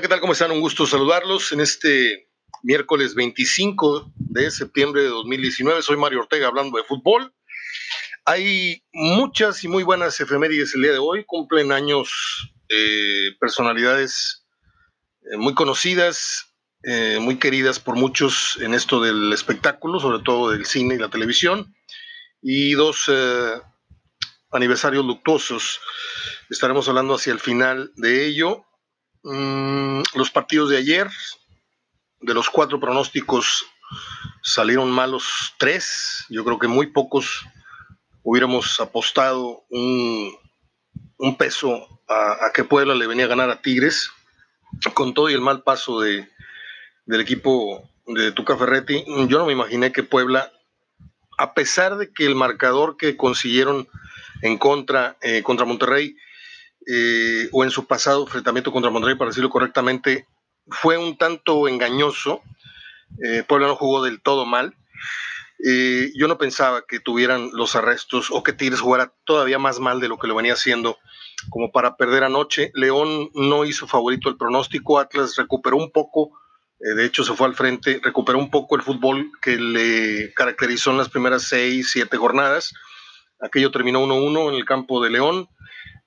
¿qué tal? ¿Cómo están? Un gusto saludarlos en este miércoles 25 de septiembre de 2019. Soy Mario Ortega hablando de fútbol. Hay muchas y muy buenas efemérides el día de hoy. Cumplen años eh, personalidades eh, muy conocidas, eh, muy queridas por muchos en esto del espectáculo, sobre todo del cine y la televisión. Y dos aniversarios luctuosos. Estaremos hablando hacia el final de ello. Mm, los partidos de ayer, de los cuatro pronósticos, salieron malos tres. Yo creo que muy pocos hubiéramos apostado un, peso a, que Puebla le venía a ganar a Tigres, con todo y el mal paso de, del equipo de Tuca Ferretti. Yo no me imaginé que Puebla, a pesar de que el marcador que consiguieron en contra, eh, contra Monterrey, eh, o en su pasado enfrentamiento contra Monterrey, para decirlo correctamente, fue un tanto engañoso. Eh, Puebla no jugó del todo mal. Eh, yo no pensaba que tuvieran los arrestos o que Tigres jugara todavía más mal de lo que lo venía haciendo como para perder anoche. León no hizo favorito el pronóstico, Atlas recuperó un poco, de hecho se fue al frente, recuperó un poco el fútbol que le caracterizó en las primeras seis, siete jornadas. Aquello terminó 1-1 en el campo de León.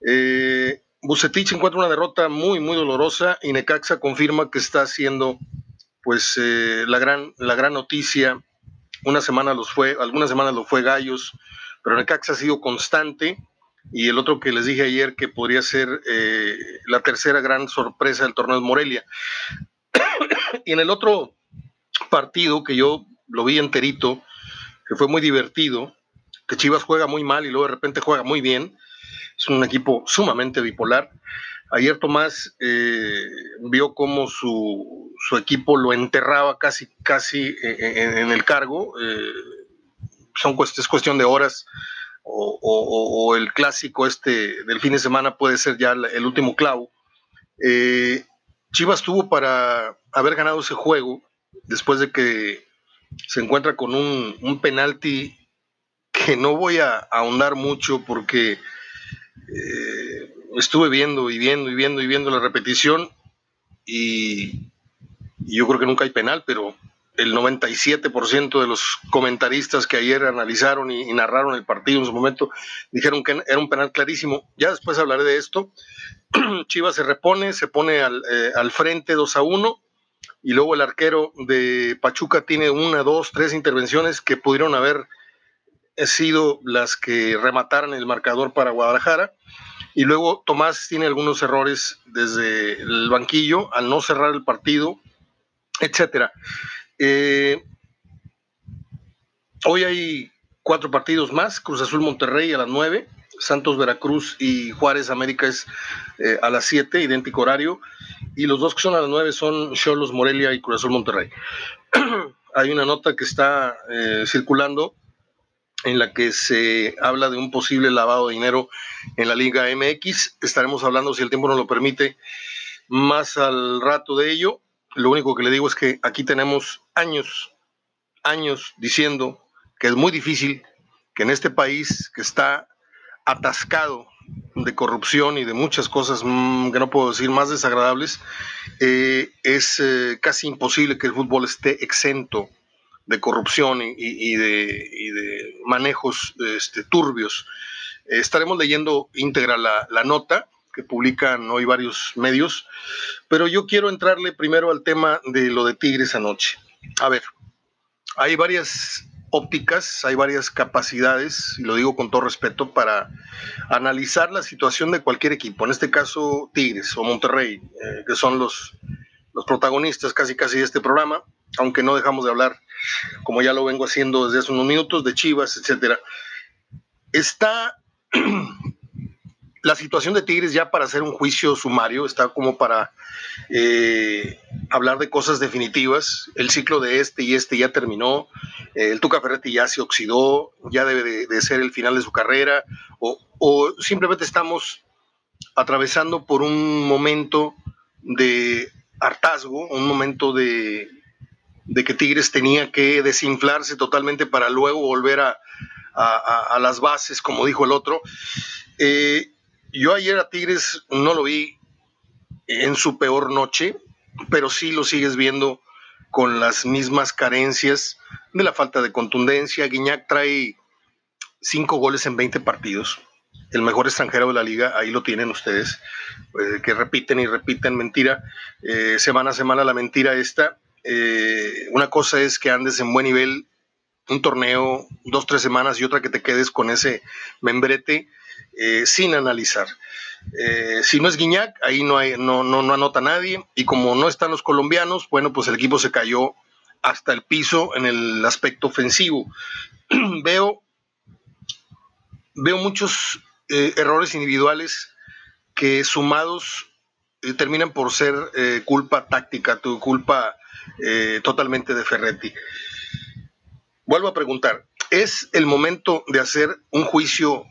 Eh, Bucetich encuentra una derrota muy, muy dolorosa y Necaxa confirma que está haciendo pues eh, la, gran, la gran noticia. Una semana los fue, algunas semanas lo fue Gallos, pero Necaxa ha sido constante. Y el otro que les dije ayer que podría ser eh, la tercera gran sorpresa del torneo de Morelia. y en el otro partido que yo lo vi enterito, que fue muy divertido, que Chivas juega muy mal y luego de repente juega muy bien, es un equipo sumamente bipolar. Ayer Tomás eh, vio cómo su, equipo lo enterraba casi, casi eh, en, el cargo. Eh, son, es cuestión de horas. O, el clásico este del fin de semana puede ser ya el último clavo. Chivas tuvo para haber ganado ese juego después de que se encuentra con un, un penalti que no voy a ahondar mucho porque eh, estuve viendo y viendo y viendo y viendo la repetición y, yo creo que nunca hay penal, pero el 97% de los comentaristas que ayer analizaron y, narraron el partido en su momento dijeron que era un penal clarísimo. Ya después hablaré de esto. Chivas se repone, se pone al, eh, al, frente 2 a 1 y luego el arquero de Pachuca tiene una, dos, tres intervenciones que pudieron haber sido las que remataran el marcador para Guadalajara. Y luego Tomás tiene algunos errores desde el banquillo al no cerrar el partido, etcétera. Eh, hoy hay cuatro partidos más: Cruz Azul Monterrey a las nueve, Santos Veracruz y Juárez América es eh, a las siete, idéntico horario. Y los dos que son a las nueve son Cholos Morelia y Cruz Azul Monterrey. hay una nota que está eh, circulando en la que se habla de un posible lavado de dinero en la Liga MX. Estaremos hablando, si el tiempo nos lo permite, más al rato de ello. Lo único que le digo es que aquí tenemos años, años diciendo que es muy difícil que en este país que está atascado de corrupción y de muchas cosas mm, que no puedo decir más desagradables, eh, es eh, casi imposible que el fútbol esté exento de corrupción y, de, manejos este, turbios. estaremos leyendo íntegra la, nota que publican hoy varios medios, pero yo quiero entrarle primero al tema de lo de Tigres anoche. A ver, hay varias ópticas, hay varias capacidades, y lo digo con todo respeto, para analizar la situación de cualquier equipo, en este caso Tigres o Monterrey, eh, que son los, los protagonistas casi casi de este programa, aunque no dejamos de hablar como ya lo vengo haciendo desde hace unos minutos, de Chivas, etcétera. Está la situación de Tigres ya para hacer un juicio sumario, está como para eh, hablar de cosas definitivas. El ciclo de este y este ya terminó, el Tuca Ferretti ya se oxidó, ya debe de, ser el final de su carrera, o simplemente estamos atravesando por un momento de hartazgo, un momento de de que Tigres tenía que desinflarse totalmente para luego volver a, las bases, como dijo el otro. Eh, yo ayer a Tigres no lo vi en su peor noche, pero sí lo sigues viendo con las mismas carencias de la falta de contundencia. Guiñac trae cinco goles en 20 partidos. El mejor extranjero de la liga, ahí lo tienen ustedes, eh, que repiten y repiten mentira, eh, semana a semana la mentira esta. Eh, una cosa es que andes en buen nivel un torneo, dos, tres semanas y otra que te quedes con ese membrete sin analizar. si no es Guiñac, ahí no, no, no, no anota nadie. Y como no están los colombianos, bueno, pues el equipo se cayó hasta el piso en el aspecto ofensivo. veo, veo muchos eh, errores individuales que sumados eh, terminan por ser eh, culpa táctica, tu culpa totalmente de Ferretti. Vuelvo a preguntar, ¿es el momento de hacer un juicio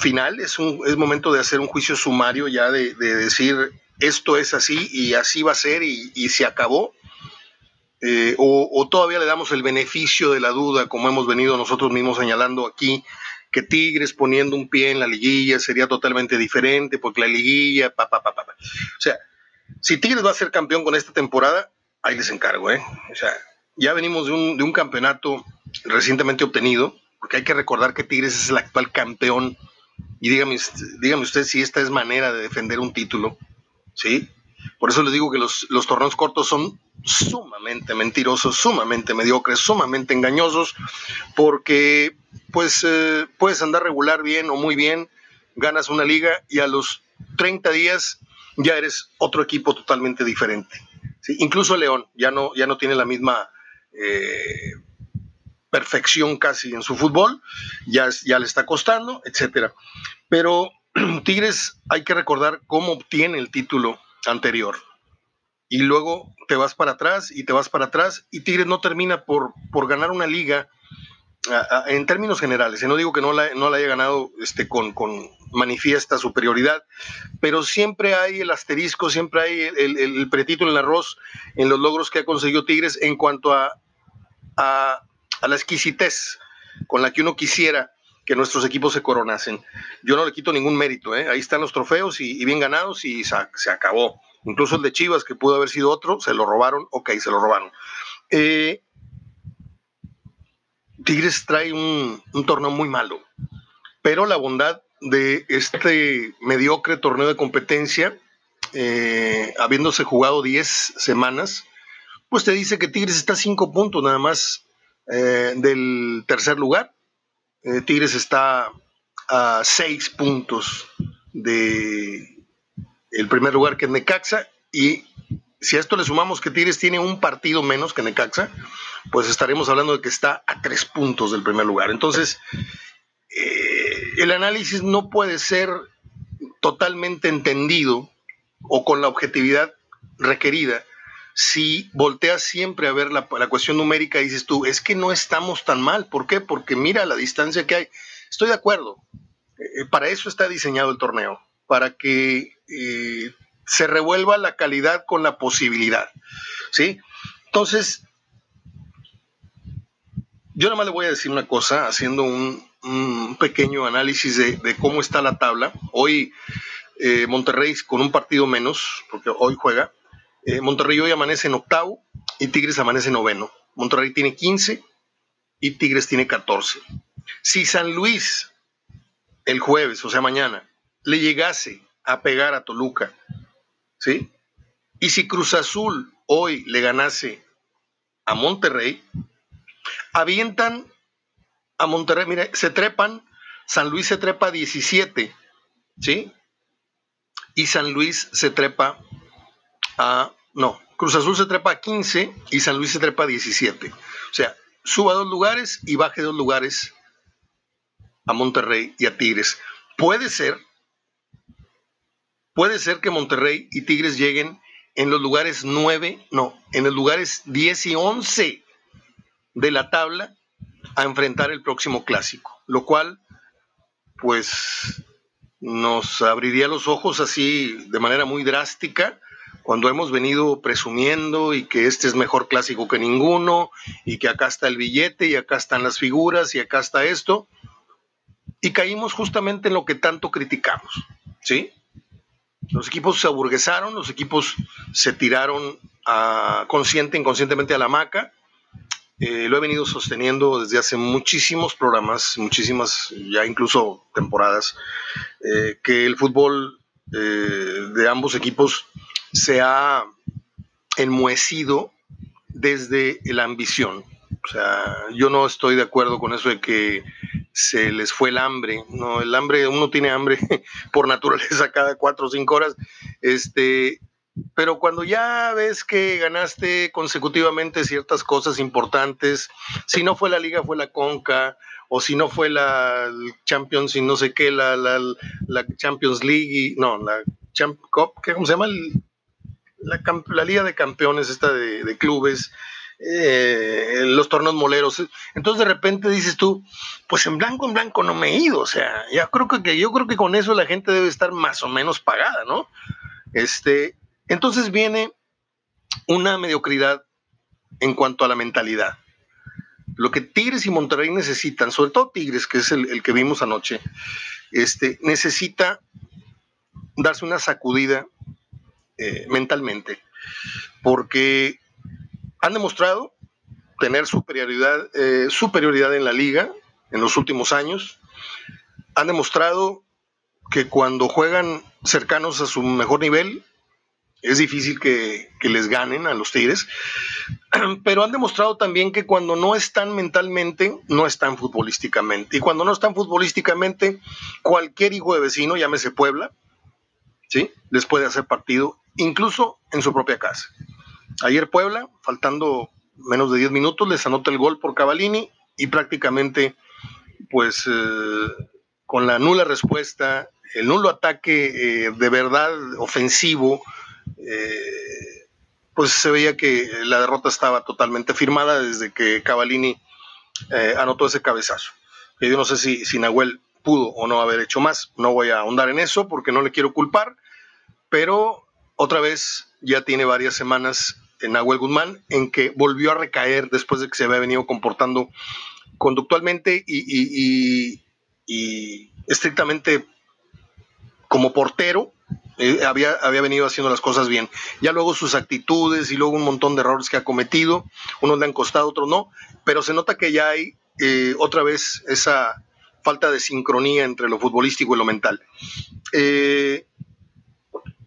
final? ¿Es, un, es momento de hacer un juicio sumario ya de, decir esto es así y así va a ser y, y se acabó? Eh, o, todavía le damos el beneficio de la duda, como hemos venido nosotros mismos señalando aquí, que Tigres poniendo un pie en la liguilla sería totalmente diferente, porque la liguilla, pa, pa, pa, pa. O sea, si Tigres va a ser campeón con esta temporada, ahí les encargo, ¿eh? O sea, ya venimos de un, de un campeonato recientemente obtenido, porque hay que recordar que Tigres es el actual campeón. Y dígame, dígame usted si esta es manera de defender un título, ¿sí? Por eso les digo que los, los torneos cortos son sumamente mentirosos, sumamente mediocres, sumamente engañosos, porque pues eh, puedes andar regular bien o muy bien, ganas una liga y a los 30 días ya eres otro equipo totalmente diferente. Incluso León ya no, ya no tiene la misma eh, perfección casi en su fútbol, ya, ya le está costando, etcétera. Pero Tigres hay que recordar cómo obtiene el título anterior. Y luego te vas para atrás y te vas para atrás y Tigres no termina por, por ganar una liga en términos generales. Y no digo que no la, no la haya ganado este, con, con, manifiesta superioridad, pero siempre hay el asterisco, siempre hay el, el, pretito en el arroz en los logros que ha conseguido Tigres en cuanto a, a, a la exquisitez con la que uno quisiera que nuestros equipos se coronasen. Yo no le quito ningún mérito, ¿eh? ahí están los trofeos y, bien ganados y se, acabó. Incluso el de Chivas, que pudo haber sido otro, se lo robaron, ok, se lo robaron. Eh, Tigres trae un, torneo muy malo, pero la bondad de este mediocre torneo de competencia, eh, habiéndose jugado 10 semanas, pues te dice que Tigres está a 5 puntos nada más del tercer lugar. Eh, Tigres está a seis puntos de el primer lugar que es Necaxa y si a esto le sumamos que Tigres tiene un partido menos que Necaxa, pues estaremos hablando de que está a tres puntos del primer lugar. Entonces, eh, el análisis no puede ser totalmente entendido o con la objetividad requerida si volteas siempre a ver la, cuestión numérica y dices tú, es que no estamos tan mal. ¿Por qué? Porque mira la distancia que hay. Estoy de acuerdo. Eh, para eso está diseñado el torneo, para que eh, se revuelva la calidad con la posibilidad. ¿Sí? Entonces, yo nada más le voy a decir una cosa, haciendo un, pequeño análisis de, cómo está la tabla. Hoy eh, Monterrey con un partido menos, porque hoy juega, eh, Monterrey hoy amanece en octavo y Tigres amanece en noveno. Monterrey tiene 15 y Tigres tiene 14. Si San Luis el jueves, o sea, mañana, le llegase a pegar a Toluca, ¿sí? Y si Cruz Azul hoy le ganase a Monterrey, avientan a Monterrey, mire, se trepan, San Luis se trepa a 17, ¿sí? Y San Luis se trepa no, Cruz Azul se trepa a 15 y San Luis se trepa a 17. O sea, suba dos lugares y baje dos lugares a Monterrey y a Tigres. Puede ser, puede ser que Monterrey y Tigres lleguen en los lugares 9, no, en los lugares 10 y 11 de la tabla a enfrentar el próximo clásico, lo cual pues nos abriría los ojos así de manera muy drástica cuando hemos venido presumiendo y que este es mejor clásico que ninguno y que acá está el billete y acá están las figuras y acá está esto, y caímos justamente en lo que tanto criticamos, ¿sí? Los equipos se aburguesaron, los equipos se tiraron a, consciente, inconscientemente a la maca. Eh, lo he venido sosteniendo desde hace muchísimos programas, muchísimas, ya incluso temporadas, eh, que el fútbol eh, de ambos equipos se ha enmohecido desde la ambición. O sea, yo no estoy de acuerdo con eso de que se les fue el hambre. No, el hambre, uno tiene hambre por naturaleza cada cuatro o cinco horas. Este, pero cuando ya ves que ganaste consecutivamente ciertas cosas importantes, si no fue la liga, fue la Conca, o si no fue la Champions y no sé qué, la, la, la Champions League, no, la Champ ¿cómo se llama? La, la, Liga de Campeones, esta de, de clubes, eh, los torneos moleros. Entonces de repente dices tú, pues en blanco, en blanco no me he ido. O sea, ya creo que, yo creo que con eso la gente debe estar más o menos pagada, ¿no? Este, entonces viene una mediocridad en cuanto a la mentalidad. Lo que Tigres y Monterrey necesitan, sobre todo Tigres, que es el, que vimos anoche, este, necesita darse una sacudida eh, mentalmente, porque han demostrado tener superioridad, eh, superioridad en la liga en los últimos años. Han demostrado que cuando juegan cercanos a su mejor nivel, es difícil que, que, les ganen a los Tigres, pero han demostrado también que cuando no están mentalmente, no están futbolísticamente. Y cuando no están futbolísticamente, cualquier hijo de vecino, llámese Puebla, ¿sí? les puede hacer partido, incluso en su propia casa. Ayer Puebla, faltando menos de 10 minutos, les anota el gol por Cavalini y prácticamente, pues, eh, con la nula respuesta, el nulo ataque eh, de verdad ofensivo, eh, pues se veía que la derrota estaba totalmente firmada desde que Cavalini anotó ese cabezazo. Yo no sé si, si Nahuel pudo o no haber hecho más, no voy a ahondar en eso porque no le quiero culpar, pero otra vez ya tiene varias semanas en Nahuel Guzmán, en que volvió a recaer después de que se había venido comportando conductualmente y, estrictamente como portero, eh, había, había venido haciendo las cosas bien. Ya luego sus actitudes y luego un montón de errores que ha cometido, unos le han costado, otros no, pero se nota que ya hay eh, otra vez esa falta de sincronía entre lo futbolístico y lo mental. Eh,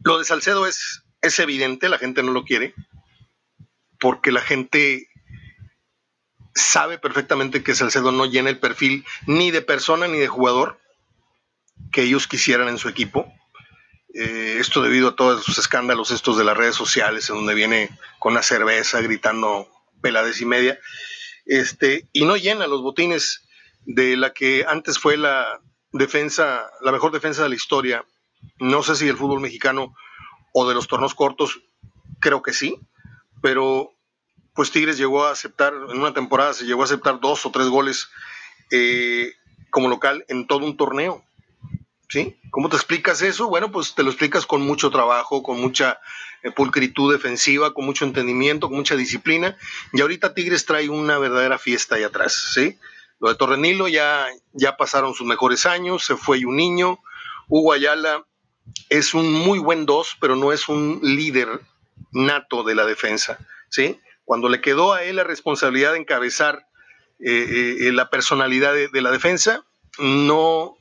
lo de Salcedo es, es evidente, la gente no lo quiere, porque la gente sabe perfectamente que Salcedo no llena el perfil ni de persona ni de jugador que ellos quisieran en su equipo. Eh, esto debido a todos sus escándalos estos de las redes sociales, en donde viene con la cerveza gritando pelades y media, este, y no llena los botines de la que antes fue la defensa, la mejor defensa de la historia. No sé si del fútbol mexicano o de los tornos cortos, creo que sí, pero pues Tigres llegó a aceptar, en una temporada se llegó a aceptar dos o tres goles eh, como local en todo un torneo. ¿Sí? ¿Cómo te explicas eso? Bueno, pues te lo explicas con mucho trabajo, con mucha eh, pulcritud defensiva, con mucho entendimiento, con mucha disciplina. Y ahorita Tigres trae una verdadera fiesta ahí atrás, ¿sí? Lo de Torrenilo ya, ya pasaron sus mejores años, se fue un niño. Hugo Ayala es un muy buen dos, pero no es un líder nato de la defensa, ¿sí? cuando le quedó a él la responsabilidad de encabezar eh, eh, la personalidad de, la defensa, no,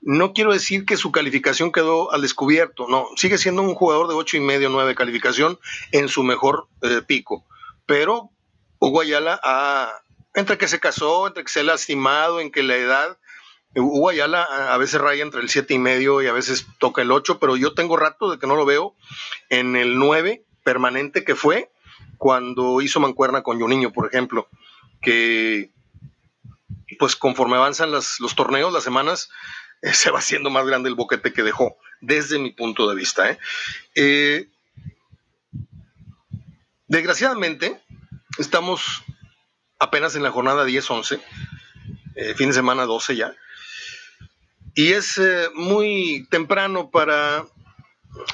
no quiero decir que su calificación quedó al descubierto, no, sigue siendo un jugador de ocho y medio, nueve de calificación en su mejor eh, pico, pero Hugo Ayala, entre que se casó, entre que se ha lastimado, en que la edad, Hugo a, veces raya entre el siete y medio y a veces toca el ocho, pero yo tengo rato de que no lo veo en el nueve permanente que fue cuando hizo mancuerna con Juninho, por ejemplo, que pues conforme avanzan los torneos, las semanas, eh, se va haciendo más grande el boquete que dejó, desde mi punto de vista. ¿eh? Eh, desgraciadamente, estamos apenas en la jornada 10-11, fin de semana 12 ya, y es muy temprano para,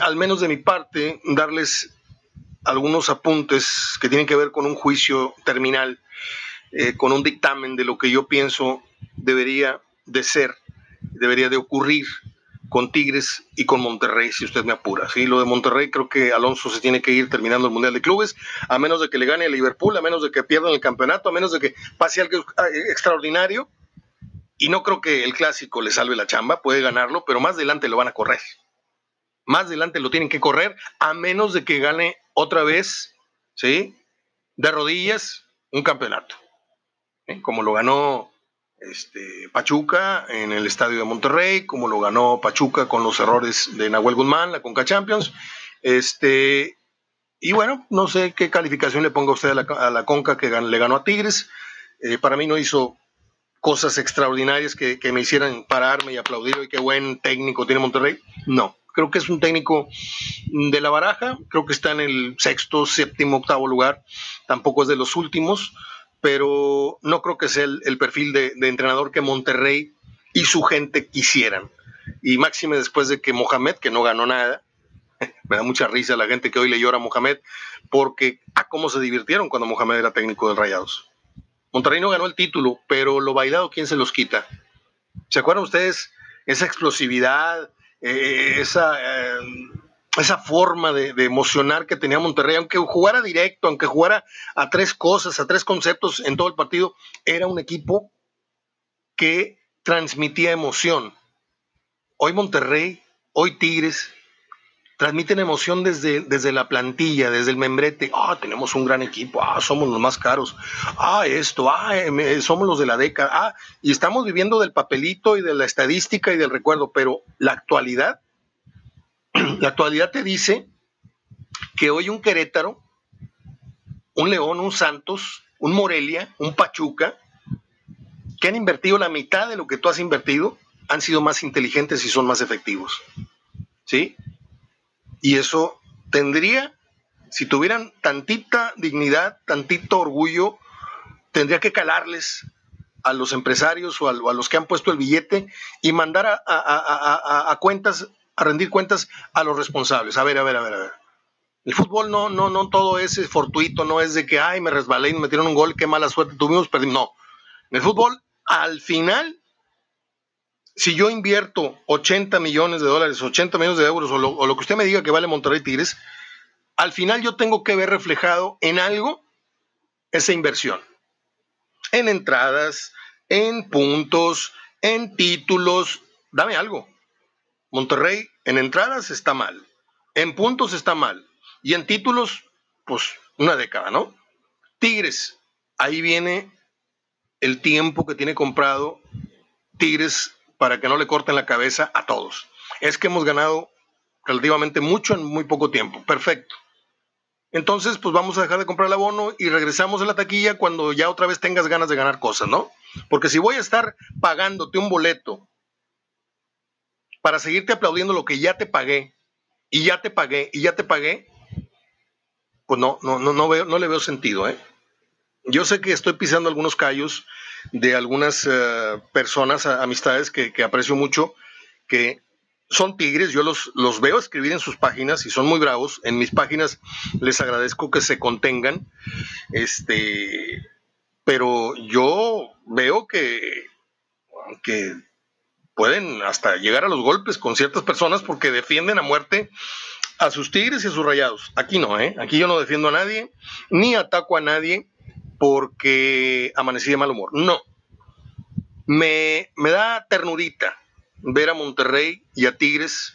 al menos de mi parte, darles algunos apuntes que tienen que ver con un juicio terminal, eh, con un dictamen de lo que yo pienso debería de ser, debería de ocurrir con Tigres y con Monterrey, si usted me apura. ¿sí? Lo de Monterrey, creo que Alonso se tiene que ir terminando el Mundial de Clubes, a menos de que le gane a Liverpool, a menos de que pierdan el campeonato, a menos de que pase algo extraordinario. Y no creo que el clásico le salve la chamba, puede ganarlo, pero más adelante lo van a correr. Más adelante lo tienen que correr, a menos de que gane otra vez, ¿sí? De rodillas, un campeonato. Como lo ganó este, Pachuca en el estadio de Monterrey, como lo ganó Pachuca con los errores de Nahuel Guzmán, la Conca Champions. Este, y bueno, no sé qué calificación le ponga usted a la, Conca que le ganó a Tigres. Eh, para mí no hizo cosas extraordinarias que, me hicieran pararme y aplaudir y qué buen técnico tiene Monterrey. No, creo que es un técnico de la baraja, creo que está en el sexto, séptimo, octavo lugar, tampoco es de los últimos pero no creo que sea el, perfil de, entrenador que Monterrey y su gente quisieran. Y máxime después de que Mohamed, que no ganó nada, me da mucha risa la gente que hoy le llora a Mohamed, porque a ah, cómo se divirtieron cuando Mohamed era técnico del Rayados. Monterrey no ganó el título, pero lo bailado, ¿quién se los quita? ¿Se acuerdan ustedes esa explosividad, eh, esa... Eh, esa forma de, emocionar que tenía Monterrey, aunque jugara directo, aunque jugara a tres cosas, a tres conceptos en todo el partido, era un equipo que transmitía emoción. Hoy Monterrey, hoy Tigres, transmiten emoción desde, desde la plantilla, desde el membrete. Ah, tenemos un gran equipo, ah, somos los más caros, ah, esto, ah, somos los de la década, ah, y estamos viviendo del papelito y de la estadística y del recuerdo, pero la actualidad la actualidad te dice que hoy un Querétaro, un León, un Santos, un Morelia, un Pachuca, que han invertido la mitad de lo que tú has invertido, han sido más inteligentes y son más efectivos. ¿Sí? Y eso tendría, si tuvieran tantita dignidad, tantito orgullo, tendría que calarles a los empresarios o a, los que han puesto el billete y mandar a, a cuentas a rendir cuentas a los responsables. A ver, a ver, a ver, a ver. El fútbol no, no, no todo es fortuito, no es de que, ay, me resbalé y me metieron un gol, qué mala suerte tuvimos, perdimos. No. En el fútbol, al final, si yo invierto 80 millones de dólares, 80 millones de euros, o lo, o lo que usted me diga que vale Monterrey Tigres, al final yo tengo que ver reflejado en algo esa inversión. En entradas, en puntos, en títulos, dame algo. Monterrey en entradas está mal, en puntos está mal y en títulos, pues una década, ¿no? Tigres, ahí viene el tiempo que tiene comprado Tigres para que no le corten la cabeza a todos. Es que hemos ganado relativamente mucho en muy poco tiempo. Perfecto. Entonces, pues vamos a dejar de comprar el abono y regresamos a la taquilla cuando ya otra vez tengas ganas de ganar cosas, ¿no? Porque si voy a estar pagándote un boleto para seguirte aplaudiendo lo que ya te pagué y ya te pagué y ya te pagué, pues no, no, no, no, veo, no le veo sentido. ¿eh? Yo sé que estoy pisando algunos callos de algunas eh, personas, amistades que, aprecio mucho, que son tigres, yo los, los veo escribir en sus páginas y son muy bravos. En mis páginas les agradezco que se contengan, este, pero yo veo que, que pueden hasta llegar a los golpes con ciertas personas porque defienden a muerte a sus tigres y a sus rayados. Aquí no, ¿eh? Aquí yo no defiendo a nadie, ni ataco a nadie porque amanecí de mal humor. No. Me, me da ternurita ver a Monterrey y a Tigres.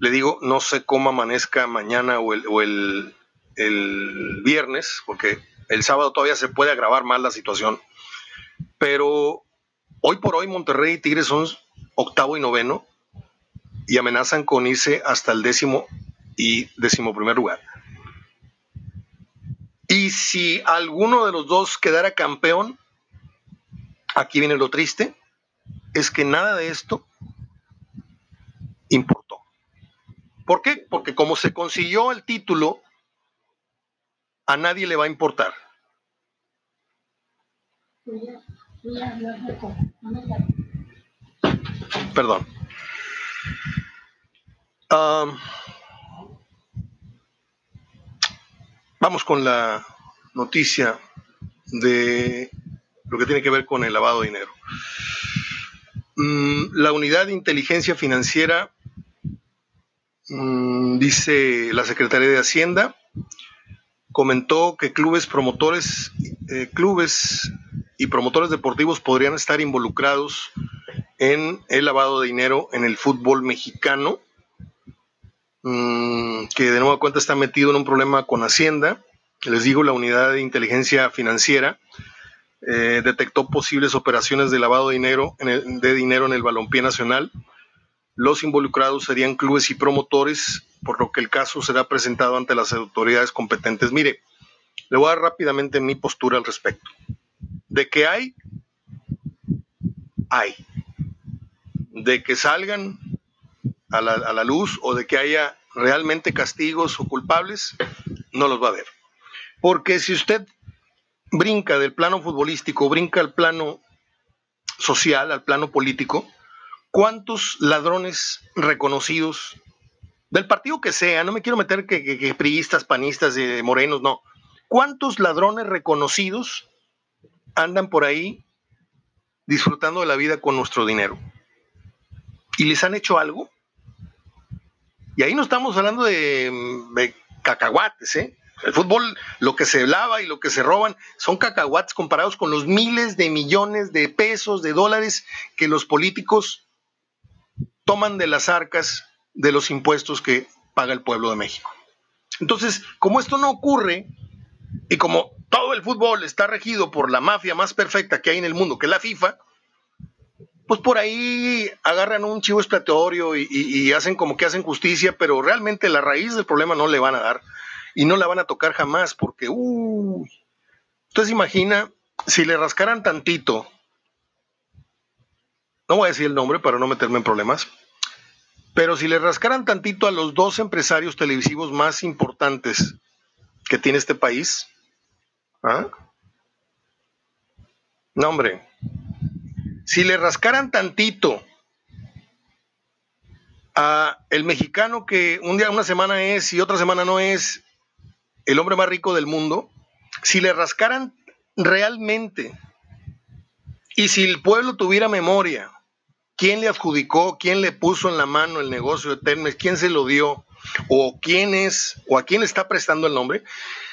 Le digo, no sé cómo amanezca mañana o el, o el, el viernes, porque el sábado todavía se puede agravar más la situación. Pero Hoy por hoy Monterrey y Tigres son octavo y noveno y amenazan con irse hasta el décimo y décimo primer lugar. Y si alguno de los dos quedara campeón, aquí viene lo triste, es que nada de esto importó. ¿Por qué? Porque como se consiguió el título, a nadie le va a importar. Perdón. Vamos con la noticia de lo que tiene que ver con el lavado de dinero. Mm, la unidad de inteligencia financiera, mm, dice la Secretaría de Hacienda, comentó que clubes promotores, eh, clubes y promotores deportivos podrían estar involucrados en el lavado de dinero en el fútbol mexicano, mm, que de nueva cuenta está metido en un problema con Hacienda. Les digo, la unidad de inteligencia financiera eh, detectó posibles operaciones de lavado de dinero, en el, de dinero en el balompié nacional. Los involucrados serían clubes y promotores, por lo que el caso será presentado ante las autoridades competentes. Mire, le voy a dar rápidamente mi postura al respecto. De que hay, hay. De que salgan a la, a luz o de que haya realmente castigos o culpables, no los va a haber. Porque si usted brinca del plano futbolístico, brinca al plano social, al plano político, ¿cuántos ladrones reconocidos del partido que sea, no me quiero meter que, que, priistas, panistas, eh, morenos, no, ¿cuántos ladrones reconocidos andan por ahí disfrutando de la vida con nuestro dinero? ¿Y les han hecho algo? Y ahí no estamos hablando de, de cacahuates, ¿eh? El fútbol, lo que se lava y lo que se roban son cacahuates comparados con los miles de millones de pesos, de dólares que los políticos toman de las arcas de los impuestos que paga el pueblo de México. Entonces, como esto no ocurre y como todo el fútbol está regido por la mafia más perfecta que hay en el mundo, que es la FIFA, pues por ahí agarran un chivo expiatorio y, hacen como que hacen justicia, pero realmente la raíz del problema no le van a dar y no la van a tocar jamás porque, uy, usted se imagina si le rascaran tantito, no voy a decir el nombre para no meterme en problemas, pero si le rascaran tantito a los dos empresarios televisivos más importantes que tiene este país, ¿ah? No, si le rascaran tantito a el mexicano que un día, una semana es y otra semana no es, el hombre más rico del mundo, si le rascaran realmente y si el pueblo tuviera memoria, quién le adjudicó, quién le puso en la mano el negocio de Termes, quién se lo dio, o quién es, o a quién le está prestando el nombre.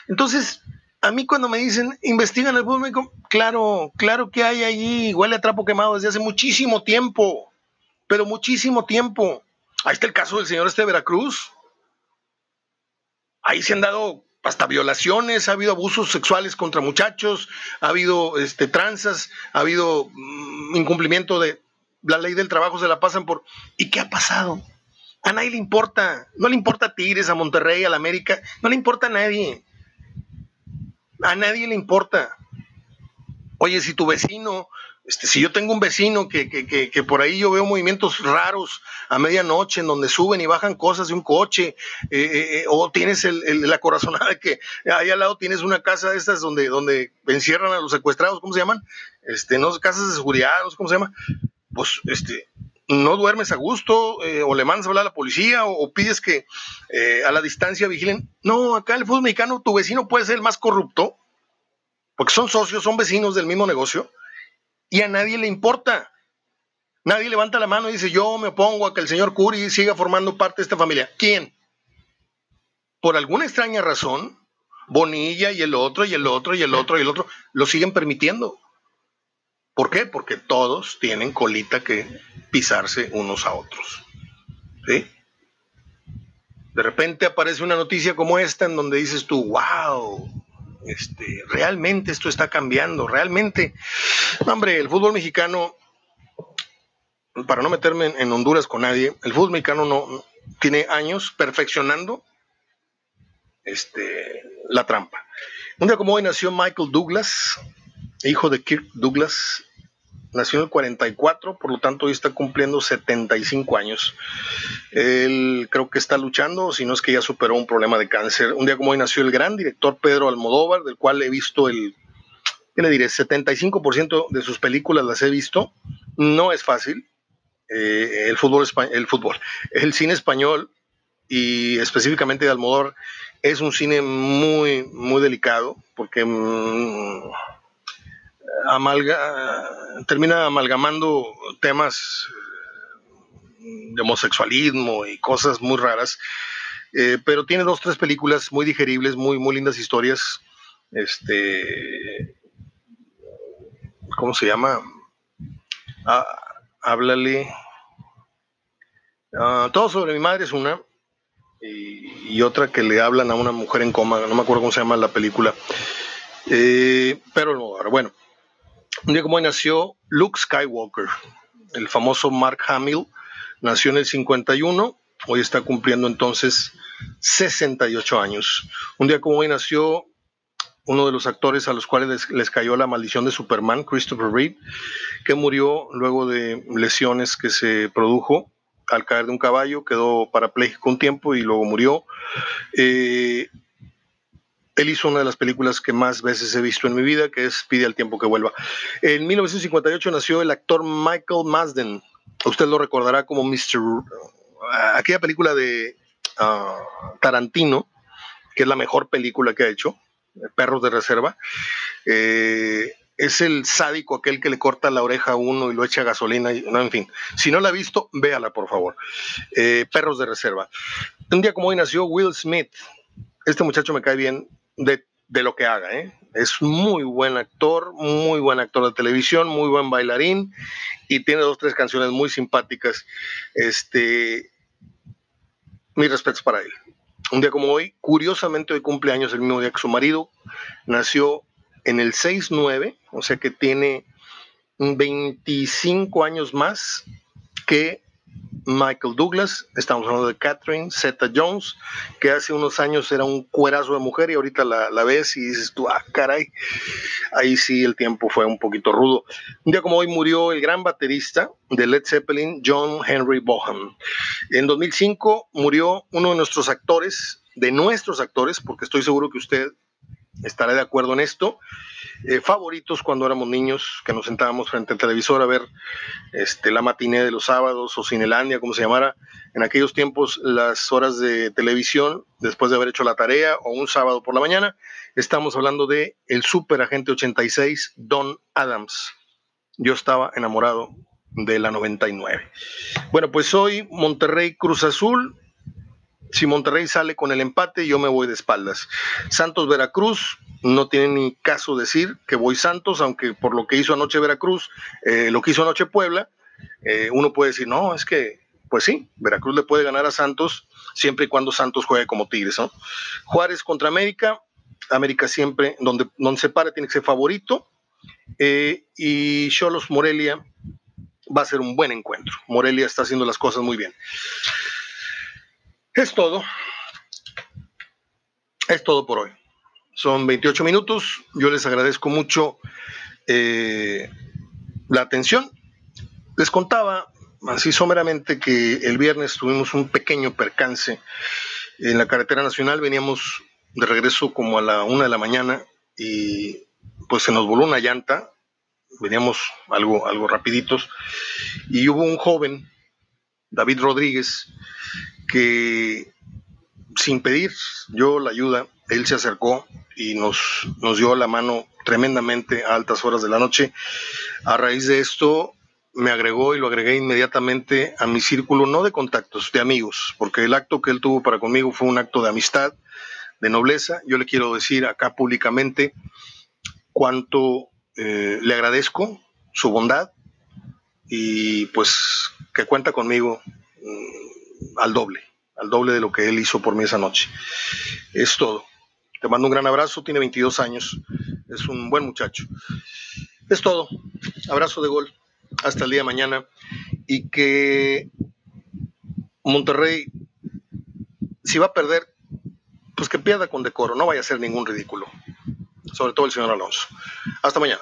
Entonces, a mí cuando me dicen, investigan el público, claro, claro que hay allí, huele a trapo quemado desde hace muchísimo tiempo, pero muchísimo tiempo. Ahí está el caso del señor este de Veracruz. Ahí se han dado hasta violaciones, ha habido abusos sexuales contra muchachos, ha habido este, tranzas, ha habido mm, incumplimiento de la ley del trabajo, se la pasan por... ¿Y qué ha pasado? A nadie le importa, no le importa a Tigres, a Monterrey, a la América, no le importa a nadie. A nadie le importa. Oye, si tu vecino este, si yo tengo un vecino que, que, que, por ahí yo veo movimientos raros a medianoche en donde suben y bajan cosas de un coche, eh, eh, eh o tienes el, el, la corazonada de que ahí al lado tienes una casa de estas donde, donde encierran a los secuestrados, ¿cómo se llaman? Este, no casas de seguridad, no sé cómo se llama. Pues este, no duermes a gusto, eh, o le mandas a hablar a la policía, o, pides que eh, a la distancia vigilen. No, acá en el fútbol mexicano tu vecino puede ser el más corrupto, porque son socios, son vecinos del mismo negocio y a nadie le importa. Nadie levanta la mano y dice, yo me opongo a que el señor Curi siga formando parte de esta familia. ¿Quién? Por alguna extraña razón, Bonilla y el otro y el otro y el otro y el otro lo siguen permitiendo. ¿Por qué? Porque todos tienen colita que pisarse unos a otros. ¿Sí? De repente aparece una noticia como esta en donde dices tú, wow, este, realmente esto está cambiando, realmente. Hombre, el fútbol mexicano, para no meterme en, Honduras con nadie, el fútbol mexicano no tiene años perfeccionando este, la trampa. Un día como hoy nació Michael Douglas, hijo de Kirk Douglas, nació en el 44, por lo tanto hoy está cumpliendo 75 años. Él creo que está luchando, si no es que ya superó un problema de cáncer. Un día como hoy nació el gran director Pedro Almodóvar, del cual he visto el, ¿qué le diré? 75% de sus películas las he visto. No es fácil. Eh, el fútbol, el fútbol, el cine español y específicamente de Almodóvar es un cine muy, muy delicado porque... Mmm, amalga, termina amalgamando temas de homosexualismo y cosas muy raras. Eh, pero tiene dos, tres películas muy digeribles, muy, muy lindas historias. Este, ¿cómo se llama? Ah, háblale. Ah, todo sobre mi madre es una. Y, otra que le hablan a una mujer en coma, no me acuerdo cómo se llama la película. Eh, pero bueno, un día como hoy nació Luke Skywalker, el famoso Mark Hamill, nació en el 51, hoy está cumpliendo entonces 68 años. Un día como hoy nació uno de los actores a los cuales les, cayó la maldición de Superman, Christopher Reeve, que murió luego de lesiones que se produjo al caer de un caballo, quedó parapléjico un tiempo y luego murió. Eh, él hizo una de las películas que más veces he visto en mi vida, que es Pide al tiempo que vuelva. En 1958 nació el actor Michael Masden. Usted lo recordará como Mr. Aquella película de ah, Tarantino, que es la mejor película que ha hecho, Perros de Reserva. Eh, es el sádico aquel que le corta la oreja a uno y lo echa gasolina. Y, no, en fin, si no la ha visto, véala, por favor. Eh, Perros de Reserva. Un día como hoy nació Will Smith. Este muchacho me cae bien de, lo que haga. ¿eh? Es muy buen actor, muy buen actor de televisión, muy buen bailarín y tiene dos, tres canciones muy simpáticas. Este, mis respetos para él. Un día como hoy, curiosamente hoy cumpleaños el mismo día que su marido, nació en el 6-9, o sea que tiene 25 años más que Michael Douglas, estamos hablando de Catherine Zeta Jones, que hace unos años era un cuerazo de mujer y ahorita la, la, ves y dices tú, ah, caray, ahí sí el tiempo fue un poquito rudo. Un día como hoy murió el gran baterista de Led Zeppelin, John Henry Boham. En 2005 murió uno de nuestros actores, de nuestros actores, porque estoy seguro que usted estará de acuerdo en esto. Eh, favoritos cuando éramos niños, que nos sentábamos frente al televisor a ver este, la matiné de los sábados o Cinelandia, como se llamara. En aquellos tiempos, las horas de televisión, después de haber hecho la tarea o un sábado por la mañana, estamos hablando de el super agente 86, Don Adams. Yo estaba enamorado de la 99. Bueno, pues hoy Monterrey Cruz Azul, si Monterrey sale con el empate, yo me voy de espaldas. Santos Veracruz, no tiene ni caso decir que voy Santos, aunque por lo que hizo anoche Veracruz, eh, lo que hizo anoche Puebla, eh, uno puede decir, no, es que, pues sí, Veracruz le puede ganar a Santos siempre y cuando Santos juegue como Tigres, ¿no? Juárez contra América, América siempre, donde, donde se pare, tiene que ser favorito. Eh, y Cholos Morelia va a ser un buen encuentro. Morelia está haciendo las cosas muy bien. Es todo. Es todo por hoy. Son 28 minutos. Yo les agradezco mucho eh, la atención. Les contaba así someramente que el viernes tuvimos un pequeño percance en la carretera nacional. Veníamos de regreso como a la una de la mañana y pues se nos voló una llanta. Veníamos algo, algo rapiditos y hubo un joven, David Rodríguez, que sin pedir yo la ayuda, él se acercó y nos, nos dio la mano tremendamente a altas horas de la noche. A raíz de esto me agregó y lo agregué inmediatamente a mi círculo, no de contactos, de amigos, porque el acto que él tuvo para conmigo fue un acto de amistad, de nobleza. Yo le quiero decir acá públicamente cuánto eh, le agradezco su bondad y pues que cuenta conmigo mm, al doble al doble de lo que él hizo por mí esa noche. Es todo. Te mando un gran abrazo, tiene 22 años, es un buen muchacho. Es todo. Abrazo de gol. Hasta el día de mañana. Y que Monterrey, si va a perder, pues que pierda con decoro, no vaya a ser ningún ridículo. Sobre todo el señor Alonso. Hasta mañana.